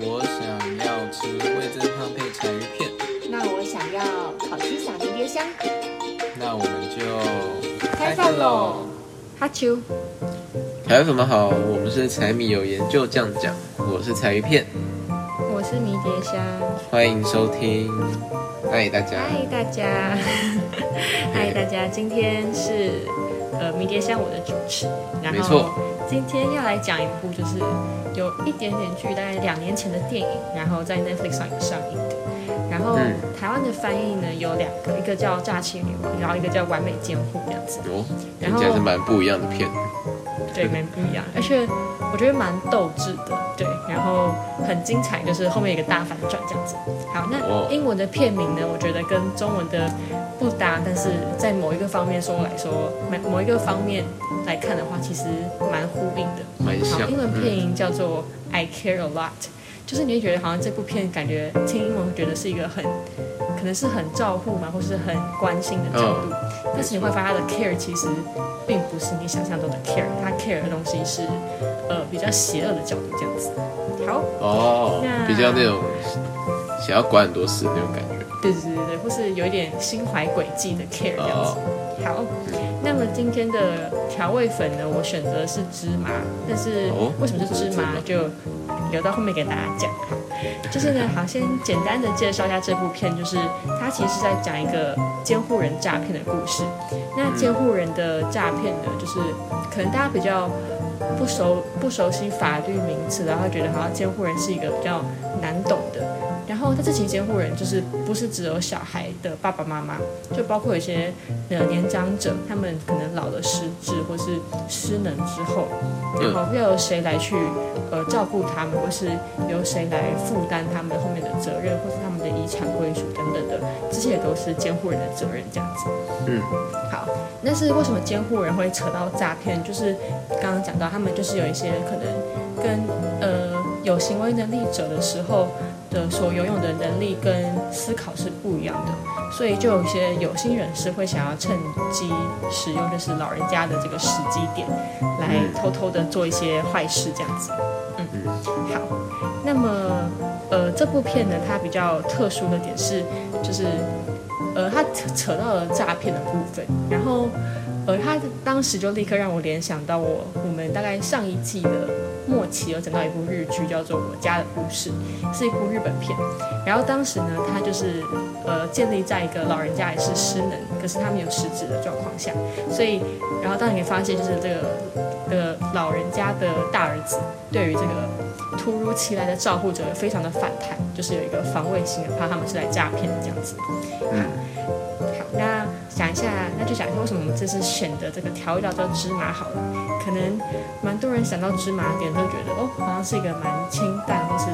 我想要吃味增汤配柴鱼片，那我想要烤鸡撒迷迭香，那我们就开饭喽！哈啾，还有什么好？我们是柴米油盐就这样讲，我是柴鱼片，我是迷迭香，欢迎收听，嗨大家，嗨大家，嗨大家，今天是呃迷迭香我的主持，然没错。后今天要来讲一部就是有一点点距，大概两年前的电影，然后在 Netflix 上有上映的。然后嗯台湾的翻译呢有两个，一个叫《假期女王》，然后一个叫《完美监护》这样子。哦，然后听起来是蛮不一样的片，对，蛮不一样，而且我觉得蛮斗志的，后很精彩，就是后面有一个大反转这样子。好，哦那英文的片名呢，我觉得跟中文的不搭，但是在某一个方面说来说，某某一个方面来看的话，其实蛮呼应的。好，蛮像，英文片嗯名叫做《I Care a Lot》，就是你会觉得好像这部片感觉听英文会觉得是一个很可能是很照顾嘛，或是很关心的角度，但是你会发现他的 care 其实并不是你想象中的 care，他 care 的东西是呃比较邪恶的角度这样子。好，哦，比较那种想要管很多事那种感觉，对对对对，或是有一点心怀诡计的 care 这样子。好，那么今天的调味粉呢，我选择是芝麻，但是哦为什么是芝麻，就留到后面给大家讲。好，就是呢，好，先简单的介绍一下这部片，就是它其实是在讲一个监护人诈骗的故事。那监护人的诈骗呢，就是可能大家比较不熟不熟悉法律名词，然后觉得好像监护人是一个比较难懂的。然后，他这期监护人就是不是只有小孩的爸爸妈妈，就包括有些呃年长者，他们可能老了失智或是失能之后，然后要由谁来去呃照顾他们，或是由谁来负担他们后面的责任，或是他们的遗产归属等等的，这些也都是监护人的责任这样子。嗯，好，但是为什么监护人会扯到诈骗？就是刚刚讲到，他们就是有一些可能跟呃有行为能力者的时候的所拥有的能力跟思考是不一样的，所以就有一些有心人士会想要趁机使用就是老人家的这个时机点，来偷偷的做一些坏事这样子。嗯，好，那么呃这部片呢，它比较特殊的点是就是。呃，他扯到了诈骗的部分，然后，呃，他当时就立刻让我联想到我我们大概上一季的末期有讲到一部日剧，叫做《我家的故事》，是一部日本片。然后当时呢，他就是呃建立在一个老人家也是失能，可是他没有失智的状况下，所以，然后当你可以发现，就是这个呃老人家的大儿子对于这个突如其来的照顾者非常的反弹，就是有一个防卫心，怕他们是来诈骗的这样子。嗯，好，那想一下，那就想一下为什么我们这次选的这个调味料叫芝麻好了。可能蛮多人想到芝麻点都觉得哦，好像是一个蛮清淡或是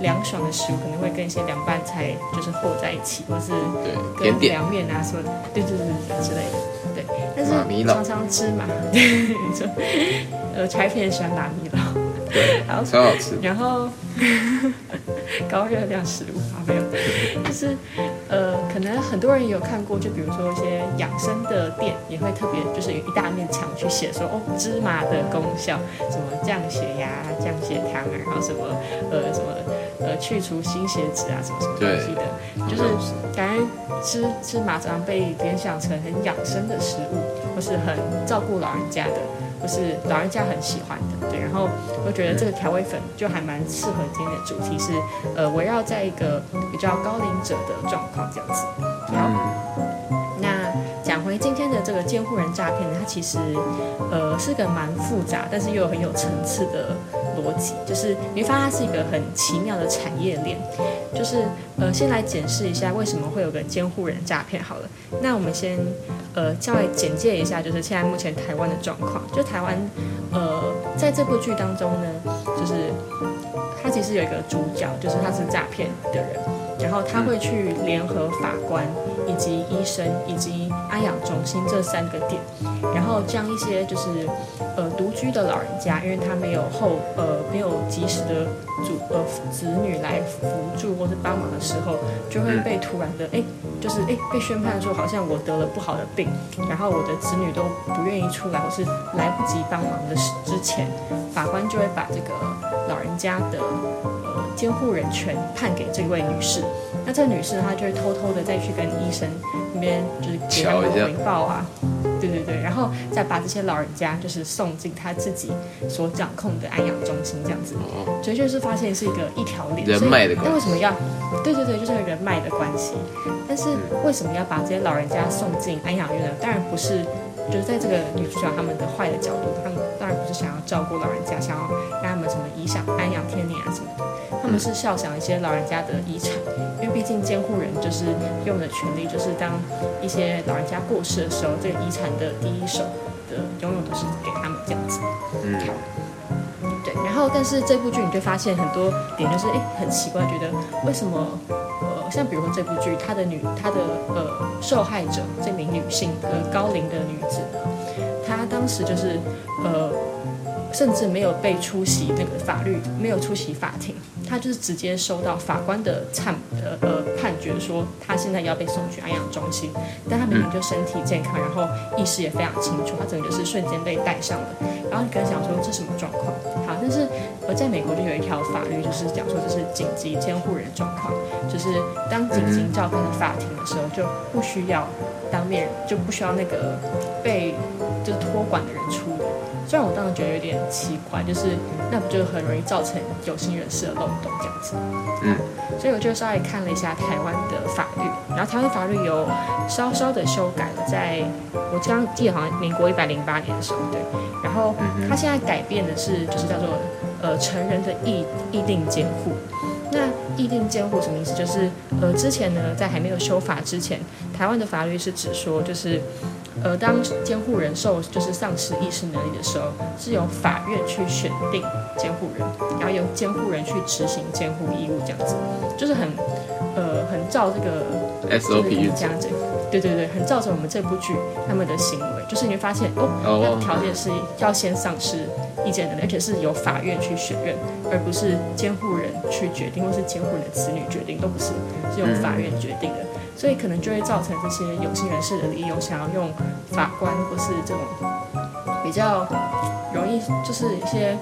凉爽的食物，可能会跟一些凉拌菜就是和在一起，或是对，跟凉面啊什么，对对对对之类的。对，但是常常芝麻，对，就呃，柴片喜欢拿米老，对，然后超好吃，然后高热量食物啊，没有，就是呃，可能很多人也有看过，就比如说一些养生的店也会特别就是有一大面墙去写说哦芝麻的功效，什么降血压、降血糖啊，然后什么呃什么呃去除心血脂啊，什么什么东西的，就是感觉芝芝麻常常被联想成很养生的食物，或是很照顾老人家的。或是老人家很喜欢的，对，然后我觉得这个调味粉就还蛮适合今天的主题是，呃，围绕在一个比较高龄者的状况这样子。好，嗯，那讲回今天的这个监护人诈骗呢，它其实呃是个蛮复杂，但是又很有层次的逻辑，就是你会发现它是一个很奇妙的产业链。就是呃，先来检视一下为什么会有个监护人诈骗好了。那我们先呃稍微简介一下，就是现在目前台湾的状况。就台湾呃在这部剧当中呢，就是他其实有一个主角，就是他是诈骗的人，然后他会去联合法官以及医生以及安养中心这三个点，然后将一些就是呃独居的老人家，因为他没有后呃没有及时的主呃子女来扶助或是帮忙的时候，就会被突然的哎就是哎被宣判说好像我得了不好的病，然后我的子女都不愿意出来或是来不及帮忙的之前，法官就会把这个老人家的呃监护人权判给这位女士。那这女士她就会偷偷的再去跟医生那边就是给他们回报啊，对对对，然后再把这些老人家就是送进他自己所掌控的安养中心这样子。哦，所以就是发现是一个一条链，人脉的关系那为什么要？对对对，就是人脉的关系。但是为什么要把这些老人家送进安养院呢？当然不是，就是在这个女主角他们的坏的角度，他们当然不是想要照顾老人家，想要让他们什么颐享安养天年啊什么的，他们是效想一些老人家的遗产，因为毕竟监护人就是用的权利，就是当一些老人家过世的时候，这个遗产的第一手的拥有都是给他们这样子。嗯，对，然后但是这部剧你就发现很多点就是哎很奇怪，觉得为什么像比如说这部剧，她的女她的呃受害者这名女性呃高龄的女子，她当时就是呃甚至没有被出席那个法律，没有出席法庭，他就是直接收到法官的判呃呃判决说他现在要被送去安养中心，但他明明就身体健康，然后意识也非常清楚，他整个就是瞬间被带上了。然后你可能想说这什么状况？好，但是呃，在美国就有一条法律，就是讲说这是紧急监护人状况，就是当紧急召开的法庭的时候，就不需要当面就不需要那个被就是托管的人出。虽然我当时觉得有点奇怪，就是那不就很容易造成有心人士的漏洞这样子。嗯，所以我就稍微看了一下台湾的法律，然后台湾法律有稍稍的修改了，在我刚记得好像民国一百零八年的时候，对，然后他现在改变的是就是叫做呃成人的意意定监护。那意定监护什么意思？就是呃之前呢在还没有修法之前，台湾的法律是指说就是。呃，当监护人受就是丧失意识能力的时候，是由法院去选定监护人，然后由监护人去执行监护义务，这样子，就是很呃很照这个 SOP 这样子，对对对，很照着我们这部剧他们的行为，就是你会发现哦，条件是要先丧失意见能力，而且是由法院去选任，而不是监护人去决定，或是监护人的子女决定，都不是，是由法院决定的。所以可能就会造成这些有心人士的理由，想要用法官或是这种比较容易就是一些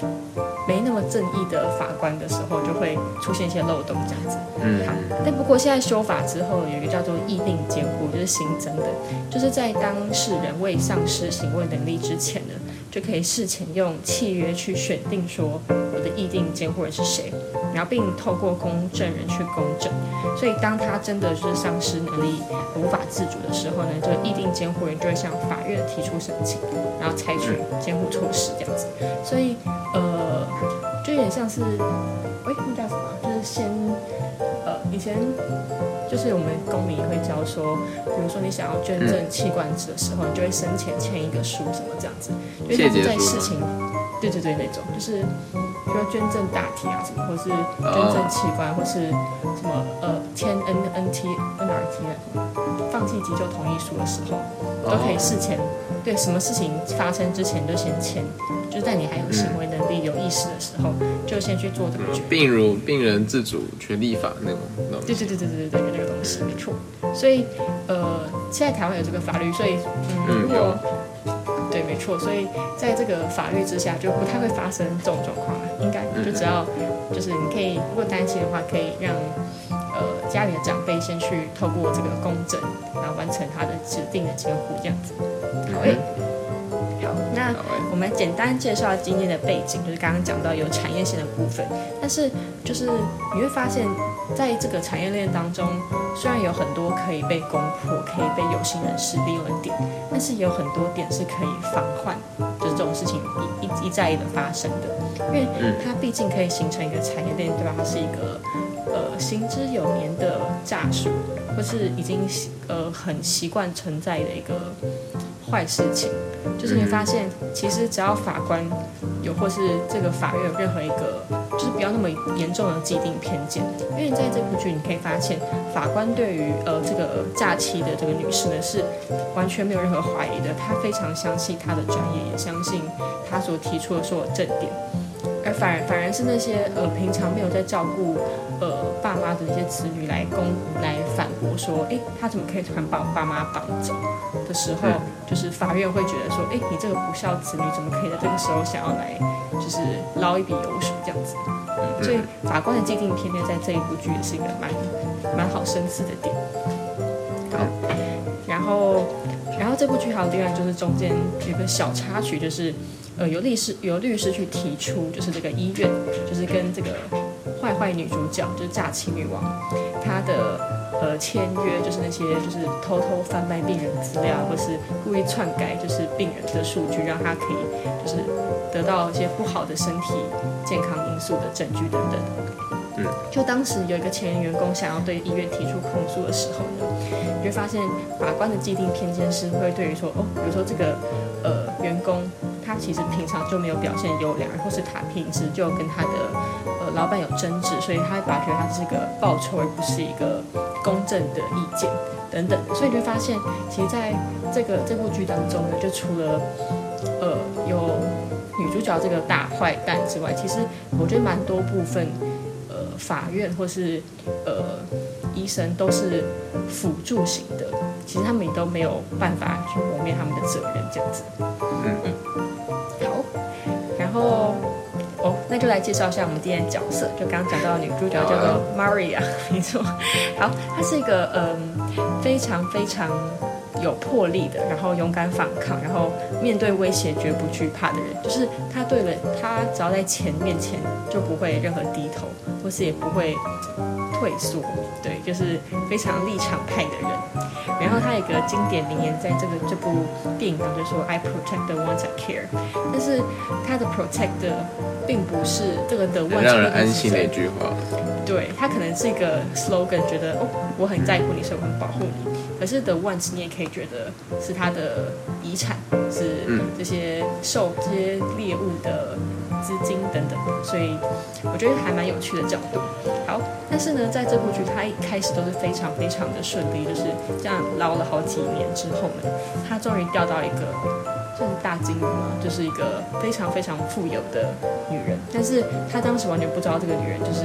没那么正义的法官的时候，就会出现一些漏洞这样子。嗯好，但不过现在修法之后，有一个叫做议定监护，就是新增的，就是在当事人未丧失行为能力之前呢，就可以事前用契约去选定说我的议定监护人是谁，然后并透过公证人去公证。所以当他真的就是丧失能力无法自主的时候呢，这个议定监护人就会向法院提出申请，然后采取监护措施这样子。所以呃，就有点像是，喂，那叫什么？就是先呃，以前就是我们公民也会教说，比如说你想要捐赠器官子的时候，你就会生前签一个书什么这样子，因为他们在事情，对对对，那种就是，比如说捐赠大体啊什么，或是捐赠器官，或是什么呃签 N N T N R T 啊什么，放弃急救同意书的时候，都可以事前对什么事情发生之前就先签，就是在你还有行为能力、有意识的时候，就先去做这个决定。病如病人自主权利法那种那种对对对对对对，有这个东西，没错。所以呃，现在台湾有这个法律，所以嗯，嗯如果对，没错，所以在这个法律之下，就不太会发生这种状况了。应该就只要就是你可以，如果担心的话，可以让呃家里的长辈先去透过这个公证，然后完成他的指定的监护，这样子。好诶，好，那我们简单介绍今天的背景，就是刚刚讲到有产业线的部分，但是就是你会发现在这个产业链当中，虽然有很多可以被攻破、可以被有心人士利用的点，但是也有很多点是可以防患，就是这种事情一一一再一的发生的，因为它毕竟可以形成一个产业链，对吧？它是一个呃行之有年的诈术，或是已经呃很习惯存在的一个坏事情。就是你会发现，其实只要法官有或是这个法院有任何一个就就是不要那么严重的既定偏见。因为在这部剧你可以发现，法官对于呃这个假期的这个女士呢是完全没有任何怀疑的，他非常相信她的专业，也相信她所提出的所有证点。而反而反而是那些呃平常没有在照顾呃爸妈的那些子女来攻来反驳说，诶，他怎么可以突然把我爸妈绑走的时候，就是法院会觉得说，诶，你这个不孝子女怎么可以在这个时候想要来就是捞一笔油水这样子？所以法官的既定偏偏在这一部剧也是一个蛮蛮好深思的点。好，然后然后这部剧还有另外就是中间有个小插曲，就是。呃，由律师由律师去提出，就是这个医院，就是跟这个坏坏女主角，就是假期女王，她的呃签约，就是那些就是偷偷贩卖病人资料，或是故意篡改就是病人的数据，让她可以就是得到一些不好的身体健康因素的证据等等。嗯，就当时有一个前员工想要对医院提出控诉的时候呢，你会发现法官的既定偏见是会对于说，哦，比如说这个呃员工。他其实平常就没有表现优良，或是他平时就跟他的呃老板有争执，所以他把觉得他是个报酬，而不是一个公正的意见等等。所以你会发现，其实在这个这部剧当中呢，就除了呃有女主角这个大坏蛋之外，其实我觉得蛮多部分呃法院或是呃医生都是辅助型的，其实他们也都没有办法去磨灭他们的责任这样子。嗯嗯。就来介绍一下我们今天的角色。就刚刚讲到女主角叫做 Maria，没错。好，她是一个嗯非常非常有魄力的，然后勇敢反抗，然后面对威胁绝不惧怕的人。就是她对了，她只要在钱面前就不会任何低头，或是也不会退缩。对，就是非常立场派的人。然后他有个经典名言，在这个这部电影当中说：“I protect the ones I care。”但是他的 protect 的并不是这个 the ones 让人安心的一句话。对他可能是一个 slogan，觉得哦，我很在乎你，所以我很保护你。可是 the ones 你也可以觉得是他的遗产，是这些受这些猎物的。资金等等，所以我觉得还蛮有趣的角度。好，但是呢，在这部剧，它一开始都是非常非常的顺利，就是这样捞了好几年之后呢，他终于钓到一个算是大金鱼嘛，就是一个非常非常富有的女人。但是他当时完全不知道这个女人就是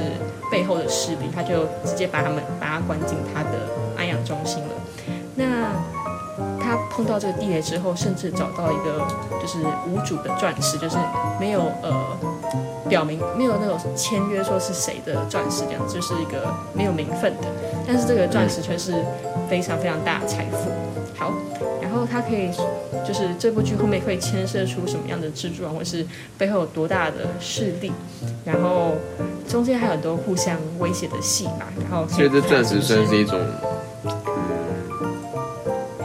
背后的势力，他就直接把他们把她关进他的安养中心了。那他碰到这个地雷之后，甚至找到一个就是无主的钻石，就是没有呃表明没有那种签约说是谁的钻石，这样就是一个没有名分的。但是这个钻石却是非常非常大的财富。好，然后他可以就是这部剧后面会牵涉出什么样的蜘蛛网，或是背后有多大的势力，然后中间还有很多互相威胁的戏嘛。然后所以这钻石算是一种。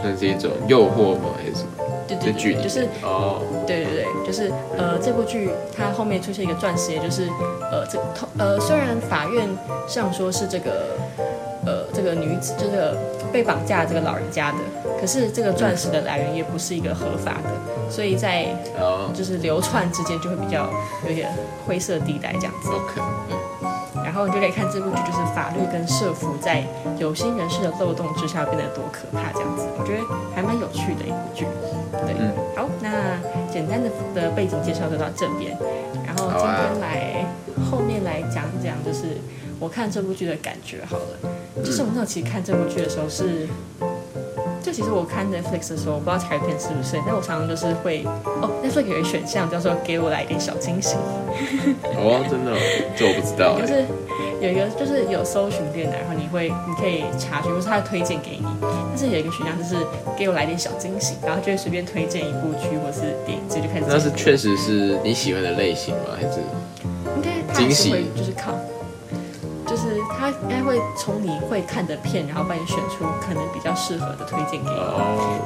算是一种诱惑吗？还是什么？对对对，就是哦，对对对，就是呃，这部剧它后面出现一个钻石，也就是呃，这呃，虽然法院上说是这个呃，这个女子就是被绑架这个老人家的，可是这个钻石的来源也不是一个合法的，所以在就是流窜之间就会比较有点灰色地带这样子。OK，嗯。然后你就可以看这部剧，就是法律跟社服在有心人士的漏洞之下变得多可怕，这样子，我觉得还蛮有趣的一部剧。对，好，那简单的的背景介绍就到这边，然后今天来后面来讲讲，就是我看这部剧的感觉好了。就是我那时候其实看这部剧的时候是。就其实我看 Netflix 的时候，我不知道彩片是不是，但我常常就是会哦，Netflix 有一个选项叫做给我来一点小惊喜。哦，真的，这我不知道。就是有一个，就是有搜寻电脑，然后你会，你可以查询，或是他推荐给你。但是有一个选项就是给我来点小惊喜，然后就会随便推荐一部剧或是电影，这就开始。那是确实是你喜欢的类型吗？还是？应该惊喜就是靠。就是他应该会从你会看的片，然后帮你选出可能比较适合的推荐给你。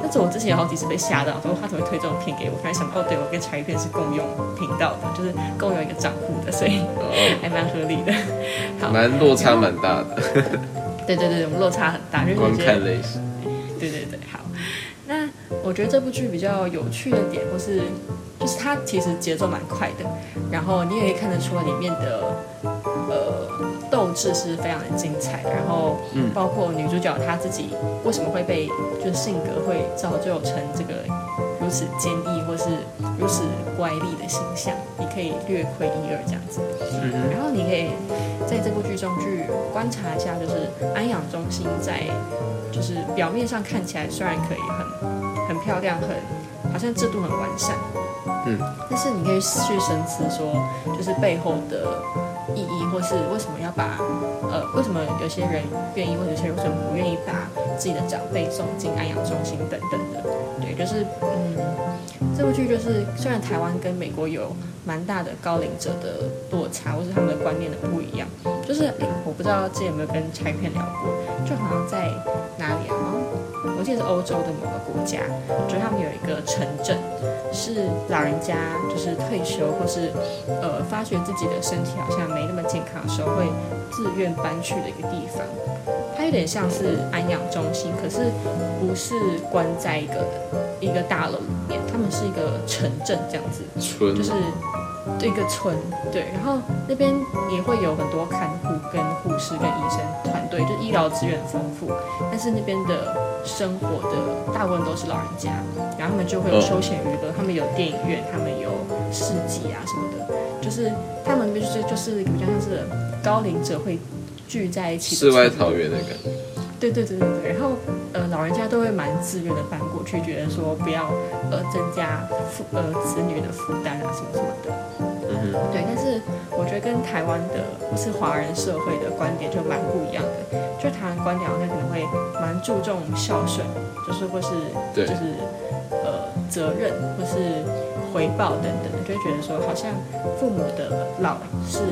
但是我之前有好几次被吓到，说他怎么会推这种片给我？突然想，哦，对我跟茶余片是共用频道的，就是共用一个账户的，所以 还蛮合理的。好，蛮落差蛮大的。对对对，我们落差很大，就是观看类型。对对对，好。那我我觉得这部剧比较有趣的点，或是就是它其实节奏蛮快的，然后你也可以看得出来里面的呃是非常的精彩的，然后嗯。包括女主角她自己为什么会被就是性格会造就成这个如此坚毅或是如此乖戾的形象，你可以略窥一二这样子。嗯，然后你可以在这部剧中去观察一下，就是安养中心在就是表面上看起来虽然可以很很漂亮，很好像制度很完善，嗯，但是你可以去深思说，就是背后的意义，或是为什么要把呃为什么有些人愿意，或者有些人为什么不愿意把自己的长辈送进安养中心等等的，对，就是嗯，这部剧就是虽然台湾跟美国有蛮大的高龄者的落差，或是他们的观念的不一样。就是我不知道之前有没有跟拆片聊过，就好像在？记得是欧洲的某个国家，就是他们有一个城镇，是老人家就是退休或是呃发觉自己的身体好像没那么健康的时候，会自愿搬去的一个地方。它有点像是安养中心，可是不是关在一个一个大楼里面，他们是一个城镇这样子。村就是一个村，对，然后那边也会有很多看护、跟护士、跟医生团队，就医疗资源很丰富。但是那边的生活的大部分都是老人家，然后他们就会有哦休闲娱乐，他们有电影院，他们有市集啊什么的，就是他们就是就是比较像是高龄者会聚在一起世外桃源的感觉。对对对对对，然后呃，老人家都会蛮自愿的搬过去，觉得说不要呃增加负呃子女的负担啊什么什么的。嗯，对，但是我觉得跟台湾的或是华人社会的观点就蛮不一样的。就台湾观点好像可能会蛮注重孝顺，就是或是对就是呃责任或是回报等等的，就会觉得说好像父母的老是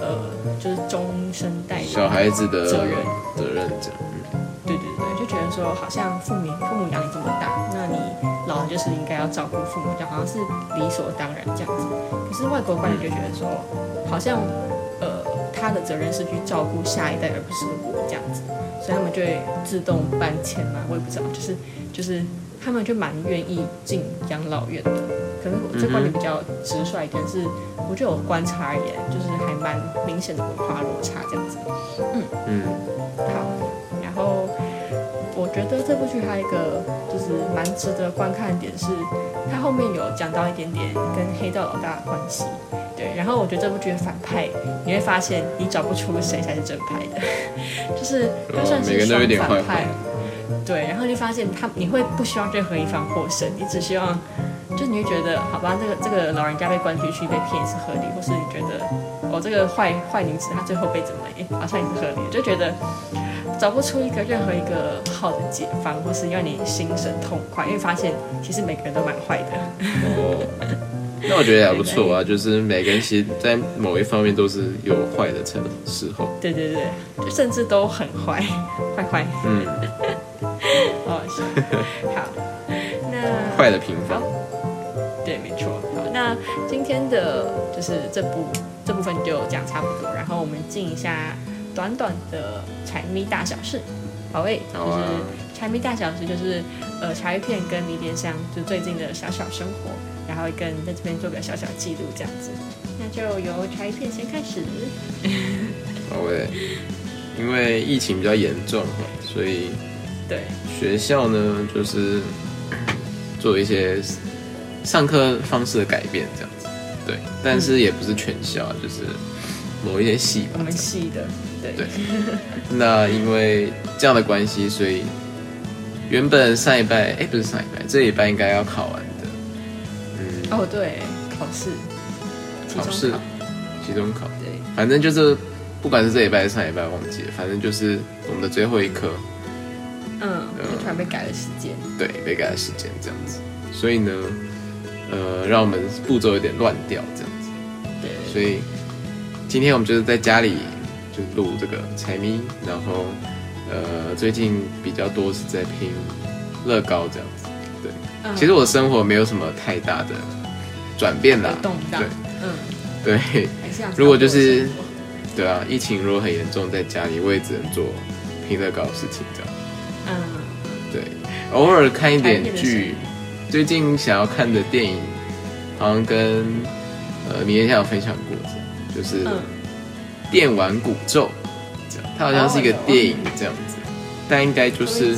呃就是终身代小孩子的责任。责任责任。对对对，就觉得说好像父母父母养你这么大，那你老人就是应该要照顾父母，就好像是理所当然这样子。可是外国观点就觉得说，好像呃他的责任是去照顾下一代，而不是我这样子，所以他们就会自动搬迁嘛，我也不知道，就是就是他们就蛮愿意进养老院的。可能我这观点比较直率一点，是我觉得我观察而言，就是还蛮明显的文化落差这样子。嗯嗯，好，然后我觉得这部剧还有一个就是蛮值得观看的点是，它后面有讲到一点点跟黑道老大的关系。对，然后我觉得这部剧的反派，你会发现你找不出谁才是正派的，就是他算哦每个是人都有点反派。对，然后就发现他你会不希望任何一方获胜，你只希望，就你会觉得，好吧，这个这个老人家被关进去被骗也是合理，或是你觉得，哦，这个坏坏女子她最后被怎么，好像也是合理，就觉得找不出一个任何一个好的解方，或是让你心神痛快，因为发现其实每个人都蛮坏的。哦，那我觉得也还不错啊，就是每个人其实，在某一方面都是有坏的成时候。对对对，就甚至都很坏，坏坏，嗯，好好笑。好，那坏的平凡好。对，没错。好，那今天的就是这部这部分就讲差不多，然后我们进一下短短的柴米大小事。好诶，就是柴米大小事，就是呃茶叶片跟迷迭香就最近的小小生活，然后会跟在这边做个小小记录这样子。那就由茶叶片先开始。好诶，因为疫情比较严重哈，所以对，学校呢就是做一些上课方式的改变，这样子。对，但是也不是全校，就是某一些系吧我。们系的，对。对。那因为这样的关系，所以原本上一拜，哎，不是上一拜，这一拜应该要考完的，嗯，哦对，考试，考试，期中考，对，反正就是不管是这一拜还是上一拜，忘记了，反正就是我们的最后一科，嗯，就突然被改了时间。对，被改了时间这样子，所以呢，呃，让我们步骤有点乱掉这样子，对，所以今天我们就是在家里就录这个财迷，然后呃，最近比较多是在拼乐高这样子。对，嗯。其实我的生活没有什么太大的转变啦。动荡，嗯，对。如果就是对啊，疫情如果很严重，在家里我也只能做拼乐高的事情这样。嗯，对，偶尔看一点剧，最近想要看的电影，好像跟呃明天有分享过，就是《嗯，电玩古咒》这样，它好像是一个电影这样子，但应该就是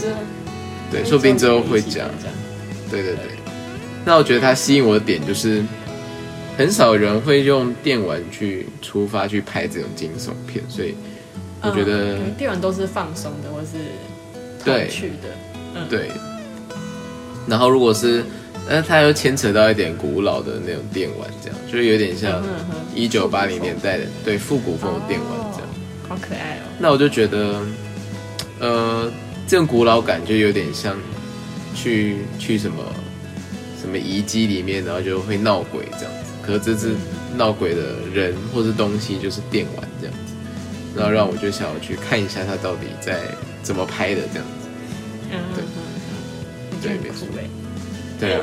对，说不定之后会讲。对对对，那我觉得它吸引我的点就是，很少人会用电玩去出发去拍这种惊悚片，所以我觉得、嗯电玩都是放松的，或是对童趣的。嗯，对。然后如果是，但是它又牵扯到一点古老的那种电玩，这样就是有点像一九八零年代的对复古风的电玩这样。好可爱哦。那我就觉得，呃，这种古老感就有点像去去什么什么遗迹里面，然后就会闹鬼这样子。可是这次闹鬼的人或是东西就是电玩这样子，然后让我就想要去看一下它到底在怎么拍的这样子。嗯对嗯嗯，对很酷哎。对啊，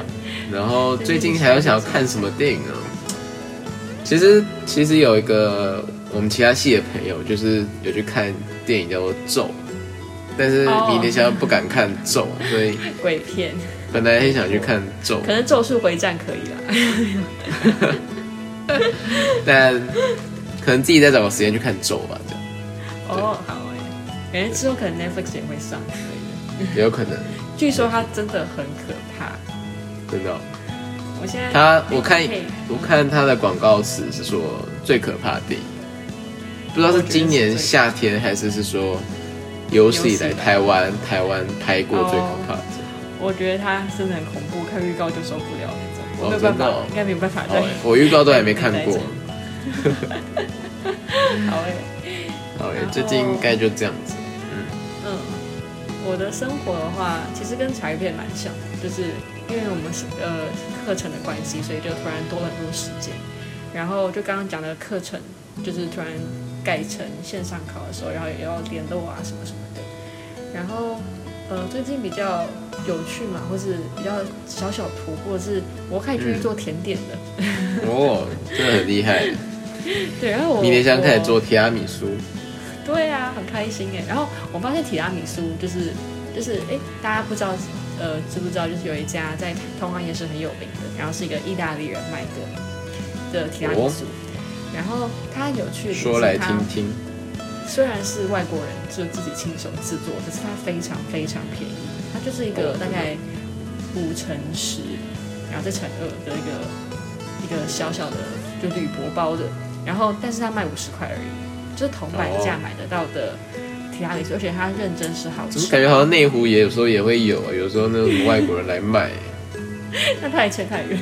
然后最近还有想要看什么电影啊？其实其实有一个我们其他系的朋友，就是有去看电影叫做《咒》，但是哦。明天想要不敢看《咒》，所以 鬼片，本来很想去看《咒。可》，能《咒术回战》可以啦。但可能自己再找个时间去看《咒》吧，这样。哦，好哎，感觉之后可能 Netflix 也会上之类的。也有可能，据说它真的很可怕。真的哦、我现在他我看我看他的广告词是说最可怕的电影，不知道是今年夏天还是是说有史以来台湾台湾拍过最可怕的。我觉得他真的很恐怖，看预告就受不了那种。我哦没有办法，应该没有办法对欸我预告都还没看过。好哎。好诶最近应该就这样子。嗯，我的生活的话，其实跟茶叶片蛮像，就是因为我们是呃课程的关系，所以就突然多了很多时间。然后就刚刚讲的课程，就是突然改成线上考的时候，然后也要联络啊什么什么的。然后呃最近比较有趣嘛，或是比较小小突破，是我开始去做甜点的。哦，真的很厉害。对，然后我明天想开始做提拉米苏，对啊，很开心哎。然后我发现提拉米苏就是就是哎，大家不知道呃知不知道，就是有一家在通化夜市很有名的，然后是一个意大利人卖的的提拉米苏。然后他有趣的是说来他听听。虽然是外国人就自己亲手制作，可是它非常非常便宜，它就是一个哦大概五乘十，然后再乘二的一个一个小小的就铝箔包的，然后但是它卖五十块而已，就是铜板价买得到的提拉米苏，而且它认真是好吃。怎么感觉好像内湖也有时候也会有啊？有时候那种外国人来卖，那太扯太远，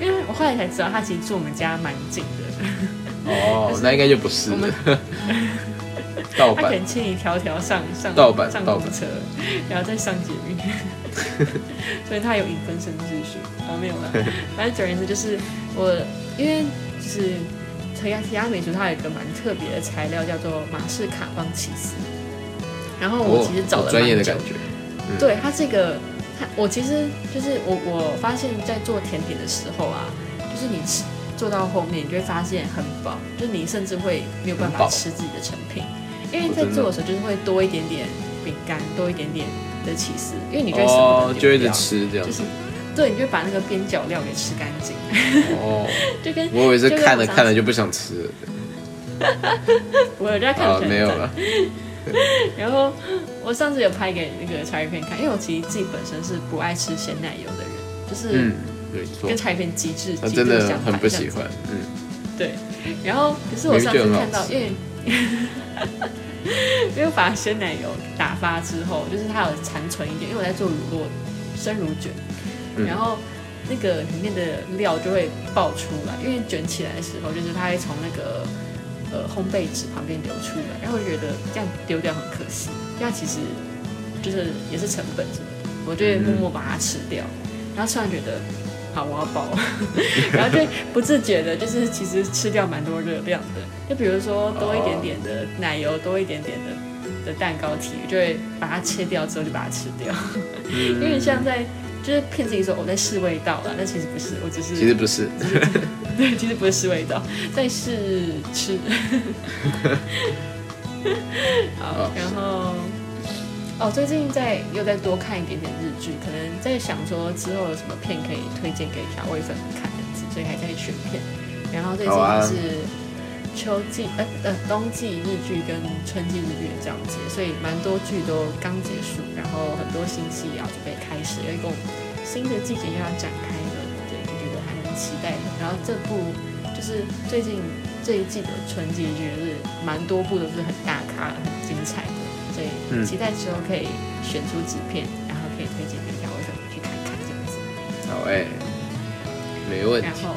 因为我后来才知道它其实住我们家蛮近的，哦，那应该就不是。盗版 他可能千里迢迢上上盗版上公车，然后再上捷运，所以他有影分身之术。哦，没有了，反正总而言之就是我，因为就是提亚提亚美术它有一个蛮特别的材料叫做马氏卡邦起司，然后我其实找哦了专业的感觉。对它这个，它我其实就是我我发现，在做甜点的时候啊，就是你吃做到后面，你就会发现很饱，就是你甚至会没有办法吃自己的成品，因为在做的时候就是会多一点点饼干，多一点点的起司，因为你就会舍不哦得，丢就一直吃这样。就。是对，你就把那个边角料给吃干净，哦，就跟我以为是看着看着就不想吃了。我有在看啊，全赞没有了。然后我上次有拍给那个茶叶片看，因为我其实自己本身是不爱吃鲜奶油的人，就是嗯，没错。跟，茶叶片极致，极他真的致相反很不喜欢。嗯，对，然后可是我上次看到，因为 因为把鲜奶油打发之后，就是它有残存一点，因为我在做乳酪生乳卷，嗯。然后那个里面的料就会爆出来，因为卷起来的时候，就是它会从那个呃烘焙纸旁边流出来，然后觉得这样丢掉很可惜，这样其实就是也是成本什么的，我就会默默把它吃掉，然后吃完觉得。好，我要饱，然后就不自觉的，就是其实吃掉蛮多热量的。就比如说多一点点的奶油，多一点点的的蛋糕体，我就会把它切掉之后就把它吃掉，嗯有点像在就是骗自己说我在试味道了，但其实不是，我只是其实不是，对，其实不是试味道，在试吃。好好，然后哦，最近在又再多看一点点日剧，可能在想说之后有什么片可以推荐给调味粉看的，所以还在选片。然后最近是秋季呃呃冬季日剧跟春季日剧的交接，所以蛮多剧都刚结束，然后很多新戏要准备开始，有一种新的季节又要展开了，期待的。然后这部就是最近这一季的春季剧是蛮多部都是很大咖、很精彩的。所以期待之后可以选出几片，然后可以推荐给调味粉去看看这样子。好哎，没问题。然后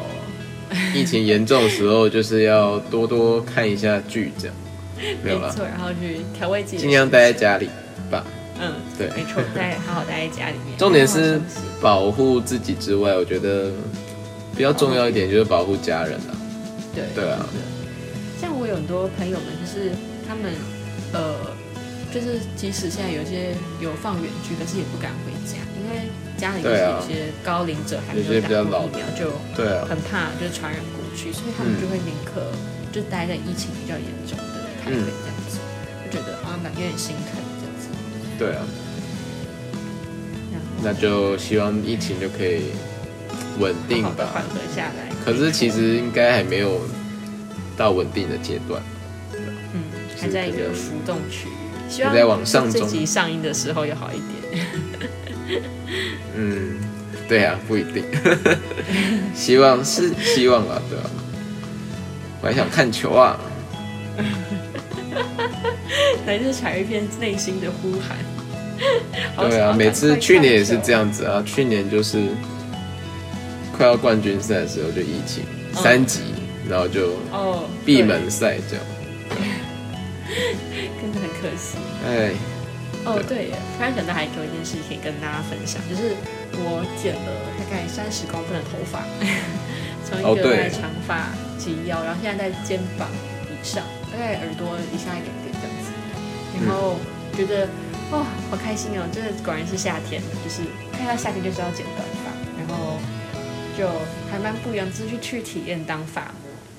疫情严重的时候，就是要多多看一下剧，这样没有错。然后去调味剂，尽量待在家里吧。嗯，对，没错，待 好好待在家里面。重点是保护自己之外，我觉得比较重要一点就是保护家人了。对对啊，像我有很多朋友们，就是他们呃。就是即使现在有些有放远距，可是也不敢回家，因为家里就是有些高龄者还没有打过疫苗，就对很怕就是传染过去，所以他们就会宁可就待在疫情比较严重的台北这样子，就觉得啊，有点心疼这样子。对啊，那就希望疫情就可以稳定吧，缓和下来。可是其实应该还没有到稳定的阶段，嗯，还在一个浮动区。在往上这集上映的时候要好一点。嗯，对啊，不一定。希望是希望啊，对啊。我还想看球啊。来自柴一片内心的呼喊。对啊，每次去年也是这样子啊。去年就是快要冠军赛的时候就疫情三级，然后就哦闭门赛这样。真的很可惜。哎，哦对，突然想到还有一件事可以跟大家分享，就是我剪了大概三十公分的头发，从一个长发及腰，然后现在在肩膀以上，大概耳朵以下一点点这样子。然后觉得哦，好开心哦！真的果然是夏天，就是看到夏天就知道剪短就还蛮不一样，就是去体验当发。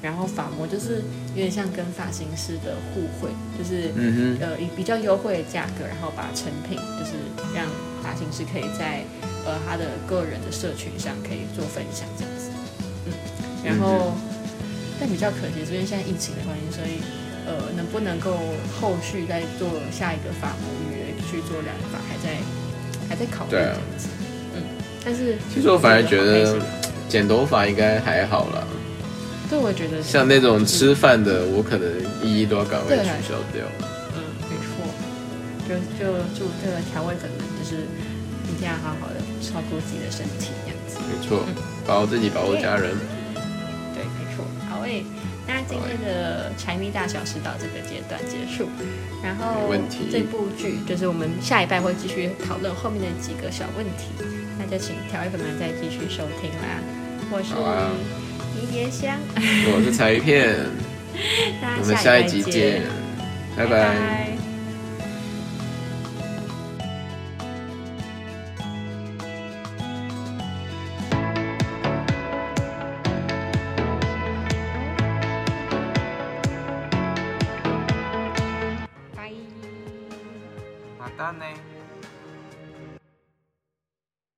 然后发模就是有点像跟发型师的互惠，就是嗯呃以比较优惠的价格，然后把成品就是让发型师可以在呃他的个人的社群上可以做分享这样子，嗯，然后但比较可惜，这边现在疫情的关系，所以呃能不能够后续再做下一个发膜约去做染发，还在还在考虑这样子，嗯，但是其实我反而觉得剪头发应该还好啦。对，我觉得像那种吃饭的，我可能一一都要赶快取消掉。嗯，没错。就就祝这个调味粉们，就是一定要好好的照顾自己的身体，这样子。没错，保护自己，保护家人。对，没错。好诶，那今天的柴米大小事到这个阶段结束。然后这部剧就是我们下一拜会继续讨论后面的几个小问题，那就请挑一个门再继续收听啦。我是。迷迭香，我是彩鱼片，我们下一集见，拜拜。拜。